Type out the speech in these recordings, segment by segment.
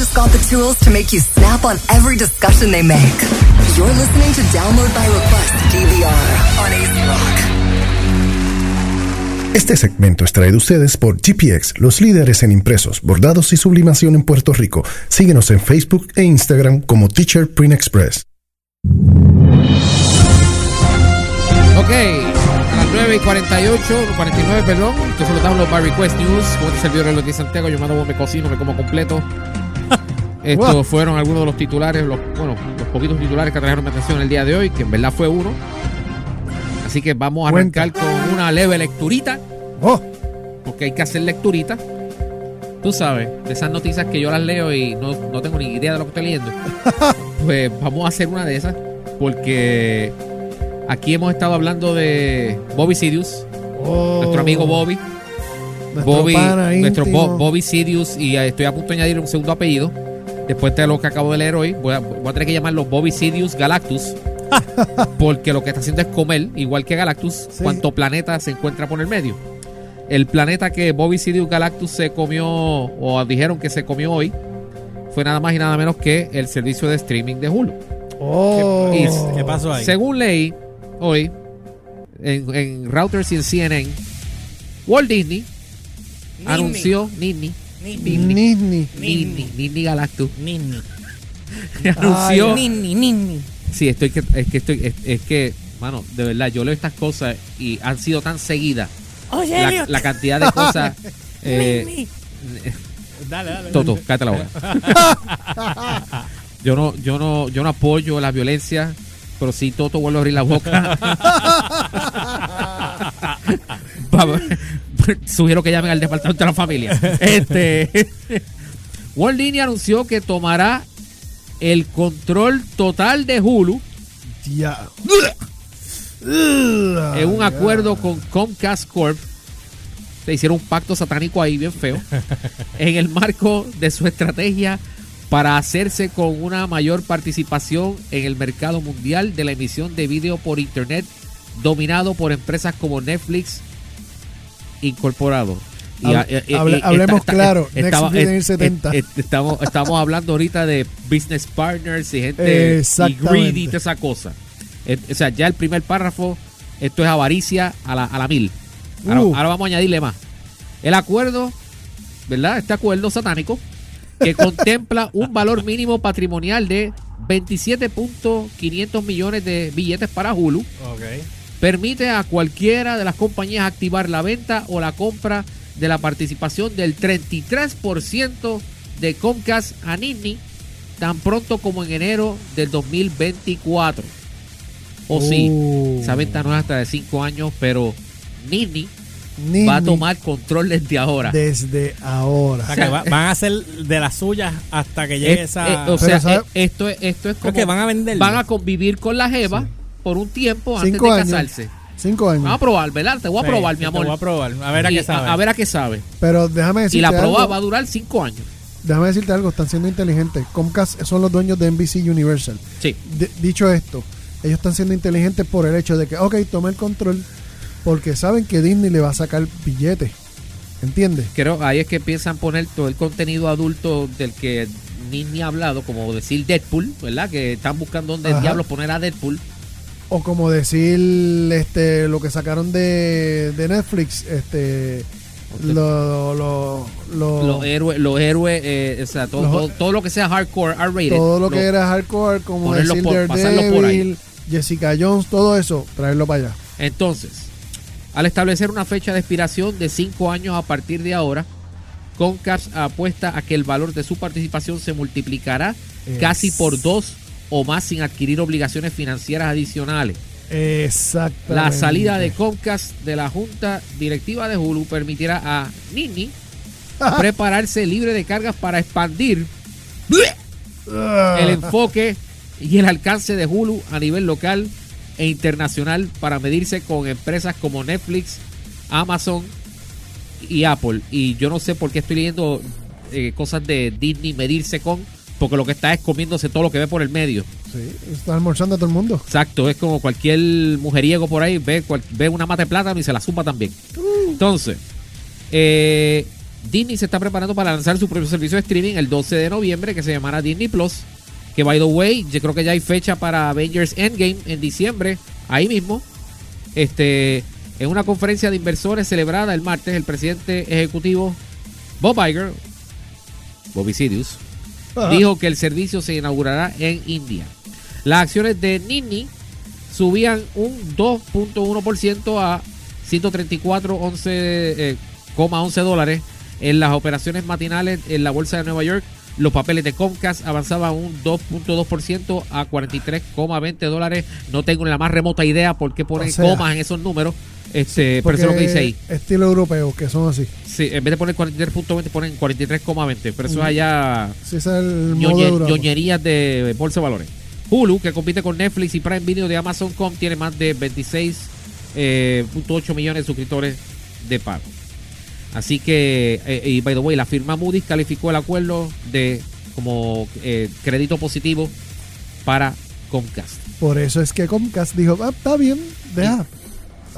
just got the tools to make you snap on every discussion they make. You're listening to Download by Request DVR on AC Rock. Este segmento es traído a ustedes por GPX, los líderes en impresos, bordados y sublimación en Puerto Rico. Síguenos en Facebook e Instagram como Teacher Print Express. Ok, a las 9 y 48, 49, perdón. Esto solo estamos los Bar Request News. Como este servidor de de Santiago, yo mando me cocino, me como completo. Estos Wow. fueron algunos de los titulares, los, bueno, los poquitos titulares que trajeron mi atención el día de hoy, que en verdad fue uno. Así que vamos a Cuenta. arrancar con una leve lecturita, Oh, porque hay que hacer lecturita. Tú sabes, de esas noticias que yo las leo y no, no tengo ni idea de lo que estoy leyendo. pues vamos a hacer una de esas, porque aquí hemos estado hablando de Bobby Sidious, oh. nuestro amigo Bobby. Nuestro Bobby, nuestro. Bo- Bobby Sidious, y estoy a punto de añadir un segundo apellido. Después de lo que acabo de leer hoy, voy a, voy a tener que llamarlo Bobby Sidious Galactus. porque lo que está haciendo es comer, igual que Galactus, Sí. cuánto planeta se encuentra por el medio. El planeta que Bobby Sidious Galactus se comió, o dijeron que se comió hoy, fue nada más y nada menos que el servicio de streaming de Hulu. Oh. ¿Qué- ¿Qué pasó ahí? Según leí hoy en, en Routers y en CNN, Walt Disney anunció Disney, Disney. Disney. Disney, Disney Galactus Nini. anunció. Nini, nini. Sí, estoy que es que estoy es, es que, mano, de verdad, yo leo estas cosas y han sido tan seguidas Oye, la, la cantidad de cosas. eh, Nini. Dale, dale. Toto, cállate la boca. yo no, yo no, yo no apoyo la violencia, pero si Toto vuelve a abrir la boca. Va- Sugiero que llamen al departamento de la familia. Este Disney anunció que tomará el control total de Hulu Ya. en un acuerdo con Comcast Corp. Se hicieron un pacto satánico ahí bien feo. en el marco de su estrategia para hacerse con una mayor participación en el mercado mundial de la emisión de video por internet dominado por empresas como Netflix Incorporado. Y, Hable- hablemos claro, eh, Next estaba- viene en eh, el 70. eh, eh, estamos, estamos hablando ahorita de business partners y gente y greedy y toda esa cosa. Eh, o sea, ya el primer párrafo, esto es avaricia a la, a la mil. Ahora, Uh. ahora vamos a añadirle más. El acuerdo, ¿verdad? Este acuerdo satánico que contempla un valor mínimo patrimonial de 27.500 millones de billetes para Hulu. Ok. Permite a cualquiera de las compañías activar la venta o la compra de la participación del 33% de Comcast a Disney tan pronto como en enero del 2024. O sí, Uh. esa venta no es hasta de 5 años, pero Disney Disney va a tomar control desde ahora. desde O ahora. sea, que va- van a hacer de las suyas hasta que llegue Es- esa. eh, o Pero, sea, ¿sabe? eh, esto es, esto es Creo como que van a vender. van a convivir con la Jeva por un tiempo antes Cinco de años. casarse. Cinco años. Vamos a probar, ¿verdad? Te voy a probar, mi amor. Te voy a probar. A ver a Y qué sabe. A, ver a qué sabe. Pero déjame decirte Y la prueba algo. va a durar cinco años. Déjame decirte algo. Están siendo inteligentes. Comcast son los dueños de NBC Universal. Sí. Dicho esto, ellos están siendo inteligentes por el hecho de que, ok, toma el control porque saben que Disney le va a sacar billetes. ¿Entiendes? Creo ahí es que piensan poner todo el contenido adulto del que ni ni ha hablado, como decir Deadpool, ¿verdad? Que están buscando dónde Ajá. diablos poner a Deadpool. O como decir este lo que sacaron de, de Netflix, este lo, lo, lo- Los héroes, los héroes, eh, o sea, todo, Los- todo, todo lo que sea hardcore, R-rated. todo lo que era hardcore, como decir por- pasarlo por ahí. Daredevil, Jessica Jones, todo eso, traerlo para allá. Entonces, al establecer una fecha de expiración de cinco años a partir de ahora, Comcast apuesta a que el valor de su participación se multiplicará Es- casi por dos o más sin adquirir obligaciones financieras adicionales. Exactamente. La salida de Comcast de la junta directiva de Hulu permitirá a Nini prepararse libre de cargas para expandir Ah, el enfoque y el alcance de Hulu a nivel local e internacional para medirse con empresas como Netflix, Amazon y Apple. Y yo no sé por qué estoy leyendo eh, cosas de Disney medirse con, porque lo que está es comiéndose todo lo que ve por el medio. Sí, está almorzando a todo el mundo. Exacto, es como cualquier mujeriego por ahí ve, cual- ve una mata de plátano y se la zumba también. Entonces, eh, Disney se está preparando para lanzar su propio servicio de streaming el 12 de noviembre que se llamará Disney Plus. Que by the way, yo creo que ya hay fecha para Avengers Endgame en diciembre, ahí mismo. Este, en una conferencia de inversores celebrada el martes, el presidente ejecutivo Bob Iger, Bobby Sidious, Dijo que el servicio se inaugurará en India. Las acciones de Disney subían un 2.1% a 134.11 eh, coma 11 dólares en las operaciones matinales en la bolsa de Nueva York. Los papeles de Comcast avanzaban un 2.2% a 43,20 dólares. No tengo la más remota idea por qué ponen O sea, comas en esos números. Este, pero eso es lo que dice ahí. Estilo europeo, que son así. Sí, en vez de poner 43.20 ponen 43,20. Pero eso es allá Sí, es el ñoñerías de bolsa de valores. Hulu, que compite con Netflix y Prime Video de Amazon.com, tiene más de 26.8 millones de suscriptores de pago. Así que, eh, y by the way, la firma Moody's calificó el acuerdo de como eh, crédito positivo para Comcast. Por eso es que Comcast dijo, ah, está bien, deja.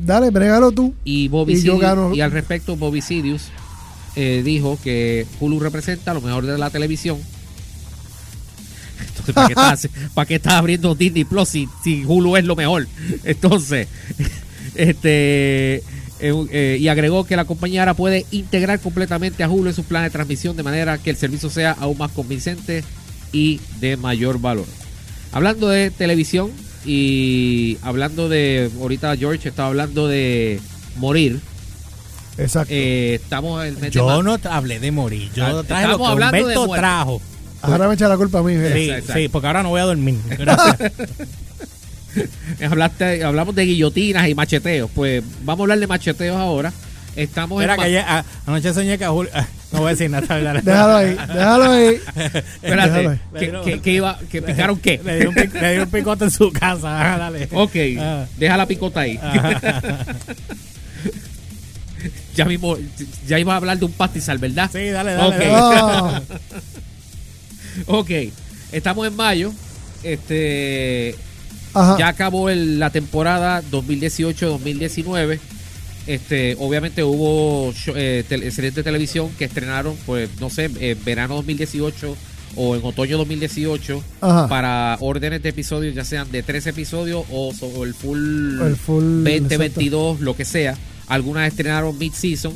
Dale, brégalo tú. Y, Bobby Y yo gano. y al respecto, Bobby Sidious eh, dijo que Hulu representa lo mejor de la televisión. Entonces, ¿para qué estás, ¿para qué estás abriendo Disney Plus si, si Hulu es lo mejor? Entonces, este eh, eh, y agregó que la compañía ahora puede integrar completamente a Hulu en sus planes de transmisión de manera que el servicio sea aún más convincente y de mayor valor. Hablando de televisión y hablando de, ahorita George estaba hablando de morir, Exacto. eh, estamos en el mes de Yo no hablé de morir. Yo Ah, traje lo estamos que hablando de Humberto muerte. trajo. Ahora me echa la culpa a mí. Sí, sí, porque ahora no voy a dormir. Gracias. hablaste- hablamos de guillotinas y macheteos. Pues vamos a hablar de macheteos ahora. Estamos Mira en que ayer- a- anoche soñé que a Julio... ah, No voy a decir nada. dale, dale. Déjalo ahí, déjalo ahí. Espérate, Déjalo ¿qué, qué- qué iba, que picaron qué? Le dio un, pic- le dio un picote en su casa. ah, dale. Ok, Ah. deja la picota ahí. ya mismo, ya iba a hablar de un pastizal, ¿verdad? Sí, dale, dale. Ok. dale. Ah, Ok, estamos en mayo. Este, ajá. ya acabó el- la temporada 2018-2019. Este, obviamente hubo eh, tel- series de televisión que estrenaron, pues, no sé, en verano 2018 o en otoño 2018 Ajá. para órdenes de episodios, ya sean de 13 episodios o, el full, El full, 20, exacto. 22, lo que sea. Algunas estrenaron mid-season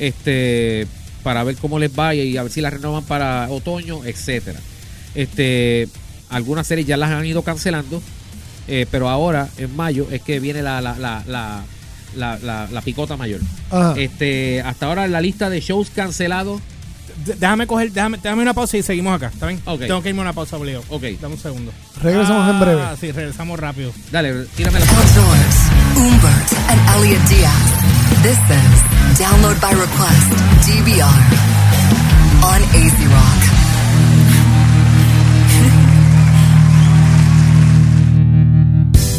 este, para ver cómo les va y a ver si las renovan para otoño, etcétera. Este, algunas series ya las han ido cancelando, eh, pero ahora, en mayo, es que viene la, la, la, la, la, la- la picota mayor. Ajá. Este, hasta ahora la lista de shows cancelados. D- Déjame coger, déjame, déjame una pausa y seguimos acá. ¿Está bien? Ok. Tengo que irme a una pausa obligado. Ok. Dame un segundo. Regresamos en breve. Ah, sí, regresamos rápido. Dale, tírame la Outdoors, Umbert and Elliot Diaz. This is Download by Request, DVR, on AZ Rock.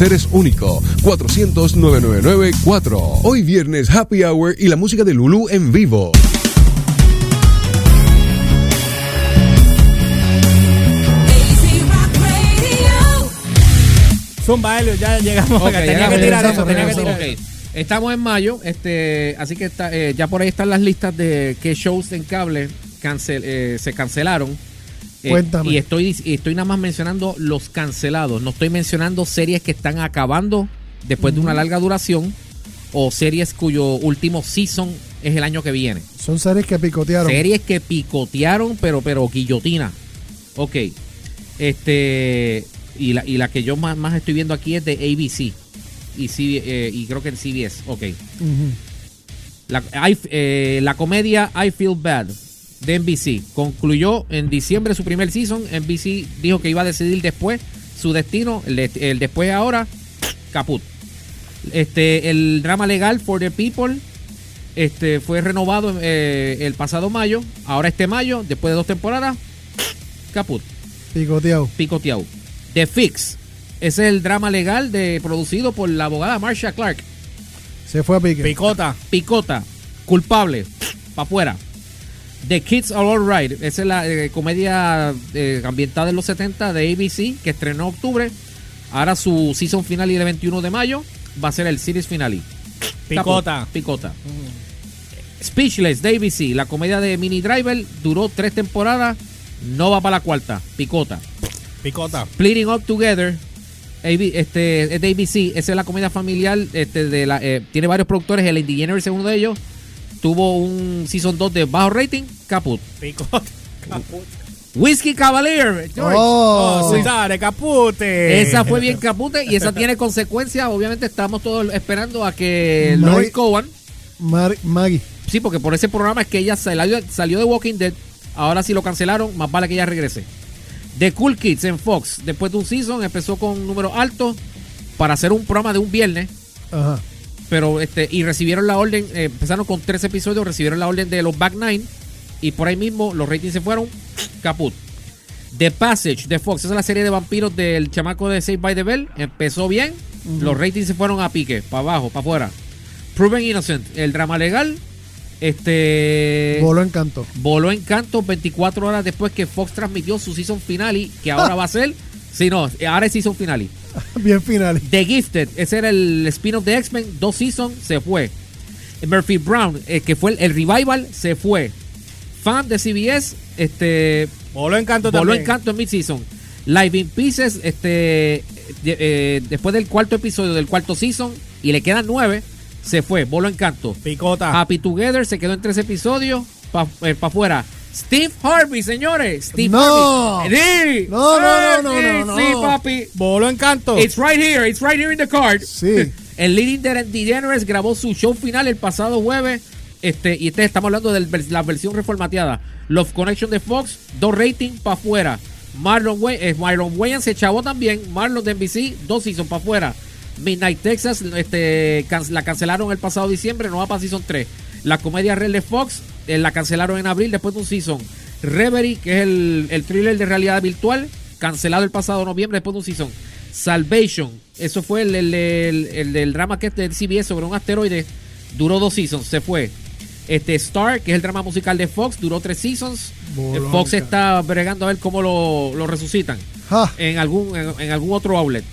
es único. 400-999-4. Hoy viernes Happy Hour y la música de Lulu en vivo. Zumba, Helio, ya llegamos Ok, acá. Tenía ya que tirar eso, tenía que tirar Ok. Estamos en mayo, este, así que está, eh, ya por ahí están las listas de qué shows en cable cancel, eh, se cancelaron. Eh, Cuéntame. y estoy, estoy nada más mencionando los cancelados. No estoy mencionando series que están acabando después de una larga duración o series cuyo último season es el año que viene. Son series que picotearon. Series que picotearon, pero, pero guillotina. Ok. Este. Y la, y la que yo más, más estoy viendo aquí es de ABC. Y, C- eh, y creo que en CBS. Ok. La, I- eh, la comedia I Feel Bad de NBC concluyó en diciembre su primer season. NBC dijo que iba a decidir después su destino. El, de- el después ahora, caput. Este, el drama legal For the People Este fue renovado eh, el pasado mayo. Ahora este mayo, después de dos temporadas, caput, Picoteado. picoteado. The Fix. Ese es el drama legal de, producido por la abogada Marsha Clark. Se fue a pique. Picota. Picota, culpable, para afuera. The Kids Are Alright, esa es la eh, comedia eh, ambientada en los 70 de ABC que estrenó en octubre. Ahora su season finale de 21 de mayo va a ser el series finale. Picota. Picota. Speechless de ABC, la comedia de Mini Driver, duró tres temporadas, no va para la cuarta. Picota. Picota. Splitting Up Together. AB este, es de ABC. Esa es la comedia familiar. Este, de la, eh, tiene varios productores. El DeGeneres es uno de ellos. Tuvo un Season 2 de bajo rating. Caput. Caput. Whiskey Cavalier. George. Oh, Oh, sí, dale, capute. Esa fue bien capute y esa tiene consecuencias. Obviamente estamos todos esperando a que Mike. Laurie Cohen. Mar- Maggie. Sí, porque por ese programa es que ella salió, salió de Walking Dead. Ahora sí lo cancelaron. Más vale que ella regrese. The Cool Kids en Fox. Después de un season empezó con un número alto para hacer un programa de un viernes. Ajá. Pero este y recibieron la orden, eh, empezaron con tres episodios, recibieron la orden de los Back Nine y por ahí mismo los ratings se fueron caput. The Passage de Fox, esa es la serie de vampiros del chamaco de Save by the Bell, empezó bien, los ratings se fueron a pique, para abajo, para afuera. Proven Innocent, el drama legal, este Voló en canto. voló en canto 24 horas después que Fox transmitió su season finale, que ahora va a ser, si no, ahora es season finale. Bien final. The Gifted, ese era el spin-off de X-Men, dos seasons, se fue. Murphy Brown, eh, que fue el, el revival, se fue. Fan de CBS, este, Voló en canto voló también. en mid-season. Live in Pieces, este, de- eh, después del cuarto episodio del cuarto season, y le quedan nueve, se fue, voló en canto. Picota. Happy Together se quedó en tres episodios, para afuera. Steve Harvey, señores. Steve No. Harvey. Sí. No, no, no, Sí, no, no, Sí, papi. Voló en canto. It's right here, it's right here in the card. Sí. El Leading de DeGeneres grabó su show final el pasado jueves. Este, y este estamos hablando de la versión reformateada. Love Connection de Fox, dos ratings para afuera. Marlon, eh, Marlon Wayans se chavó también. Marlon de NBC, dos seasons para afuera. Midnight Texas, este, can- la cancelaron el pasado diciembre, no va para season 3. La comedia real de Fox, la cancelaron en abril después de un season. Reverie, que es el, el thriller de realidad virtual, cancelado el pasado noviembre después de un season. Salvation, eso fue el, el- el- drama que es CBS sobre un asteroide, duró dos seasons, se fue. Este Star, que es el drama musical de Fox, duró tres seasons. Bolonca. Eh, Fox está bregando a ver cómo lo, lo resucitan en algún, en, en algún otro outlet.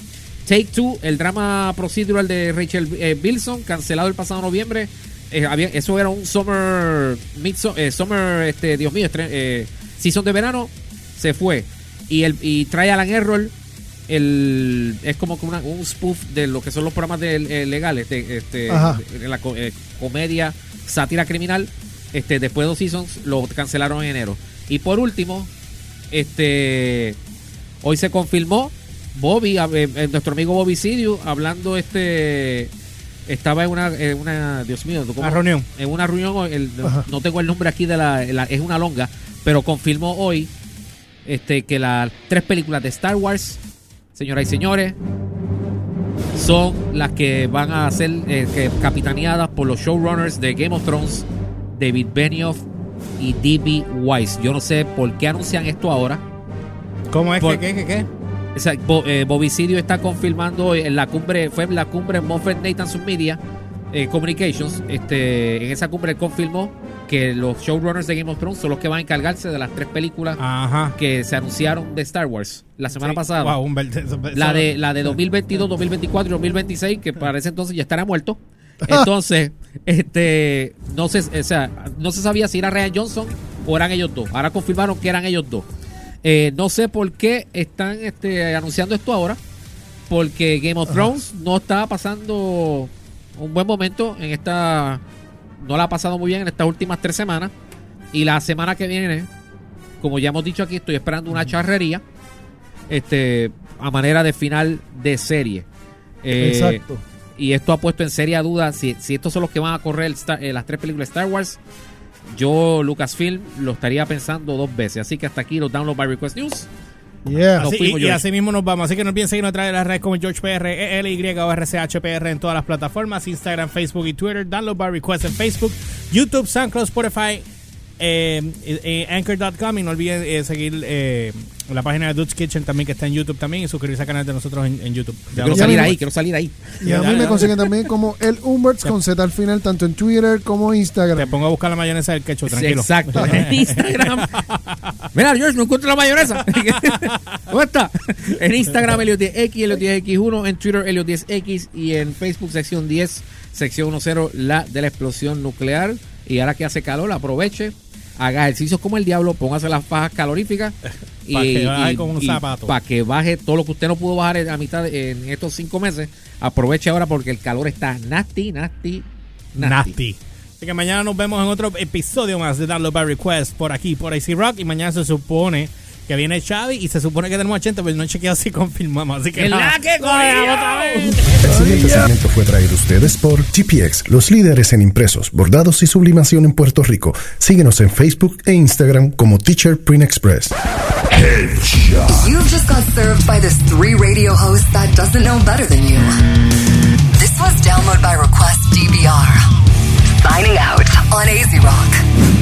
Take Two, el drama procedural de Rachel eh, Bilson, cancelado el pasado noviembre. Eh, había- eso era un summer, midso- eh, summer, este, Dios mío, eh, season de verano, se fue. Y el y Trial and Error, el, es como una- un spoof de lo que son los programas de, eh, legales, de, este, de la co- comedia, sátira criminal. Este, después de dos seasons, lo cancelaron en enero. Y por último, este hoy se confirmó Bobby, nuestro amigo Bobby Sidio, hablando este estaba en una, en una Dios mío. Una reunión. En una reunión, el- no tengo el nombre aquí de la, la- es una longa, pero confirmó hoy este que las tres películas de Star Wars, señoras y señores, son las que van a ser eh, capitaneadas por los showrunners de Game of Thrones, David Benioff y D.B. Weiss. Yo no sé por qué anuncian esto ahora. ¿Cómo es Por- qué, qué, qué? O sea, Bo- eh, Bobicidio está confirmando en la cumbre, fue en la cumbre Moffett Nathan Media eh, Communications. Este, en esa cumbre él confirmó que los showrunners de Game of Thrones son los que van a encargarse de las tres películas Ajá. que se anunciaron de Star Wars la semana Sí. pasada. Wow, un La de, la de 2022, 2024 y 2026, que para ese entonces ya estará muerto. Entonces, este, no se, o sea, no se sabía si era Ryan Johnson o eran ellos dos. Ahora confirmaron que eran ellos dos. Eh, no sé por qué están este, anunciando esto ahora, porque Game of Thrones no está pasando un buen momento en esta, no la ha pasado muy bien en estas últimas tres semanas. Y la semana que viene, como ya hemos dicho aquí, estoy esperando una charrería este a manera de final de serie. Eh, Exacto. Y esto ha puesto en seria duda si, si estos son los que van a correr Star- eh, las tres películas de Star Wars. Yo, Lucasfilm, lo estaría pensando dos veces. Así que hasta aquí los Download by Request News. Yeah. Nos Así- fuimos, y, así mismo nos vamos. Así que no olviden seguirnos a través de las redes como George PR, ELY o RCHPR en todas las plataformas: Instagram, Facebook y Twitter. Download by request en Facebook, YouTube, SoundCloud, Spotify, eh, eh, eh, Anchor.com. Y no olviden eh, seguir eh, la página de Dude's Kitchen también, que está en YouTube también. Y suscribirse al canal de nosotros en, en YouTube. Yo quiero salir ahí, quiero salir ahí. Y a mí me consiguen también como el Umberts con Z al final, tanto en Twitter como Te Instagram. pongo a buscar la mayonesa del ketchup, tranquilo. Exacto. En Instagram. Mira, George, no encuentro la mayonesa. ¿Dónde está? En Instagram, Elliot 10X, Elliot 10X1. En Twitter, Elliot 10X. Y en Facebook, sección 10, sección 10, la de la explosión nuclear. Y ahora que hace calor, aproveche. Haga ejercicios como el diablo, póngase las fajas caloríficas. Pa' que baje con un zapato. Para que baje todo lo que usted no pudo bajar a mitad de- en estos cinco meses. Aproveche ahora porque el calor está nasty, nasty, nasty. Nasty. Así que mañana nos vemos en otro episodio más de Download by Request por aquí, por AC Rock. Y mañana se supone que viene Xavi y se supone que tenemos 80, pero no he chequeado si confirmamos. Así que nada. que El siguiente segmento fue traído ustedes por GPX, los líderes en impresos, bordados y sublimación en Puerto Rico. Síguenos en Facebook e Instagram como Teacher Print Express. Headshot. You've just got served by this three radio host that doesn't know better than you. This was download by request DBR. Signing out on AZ Rock.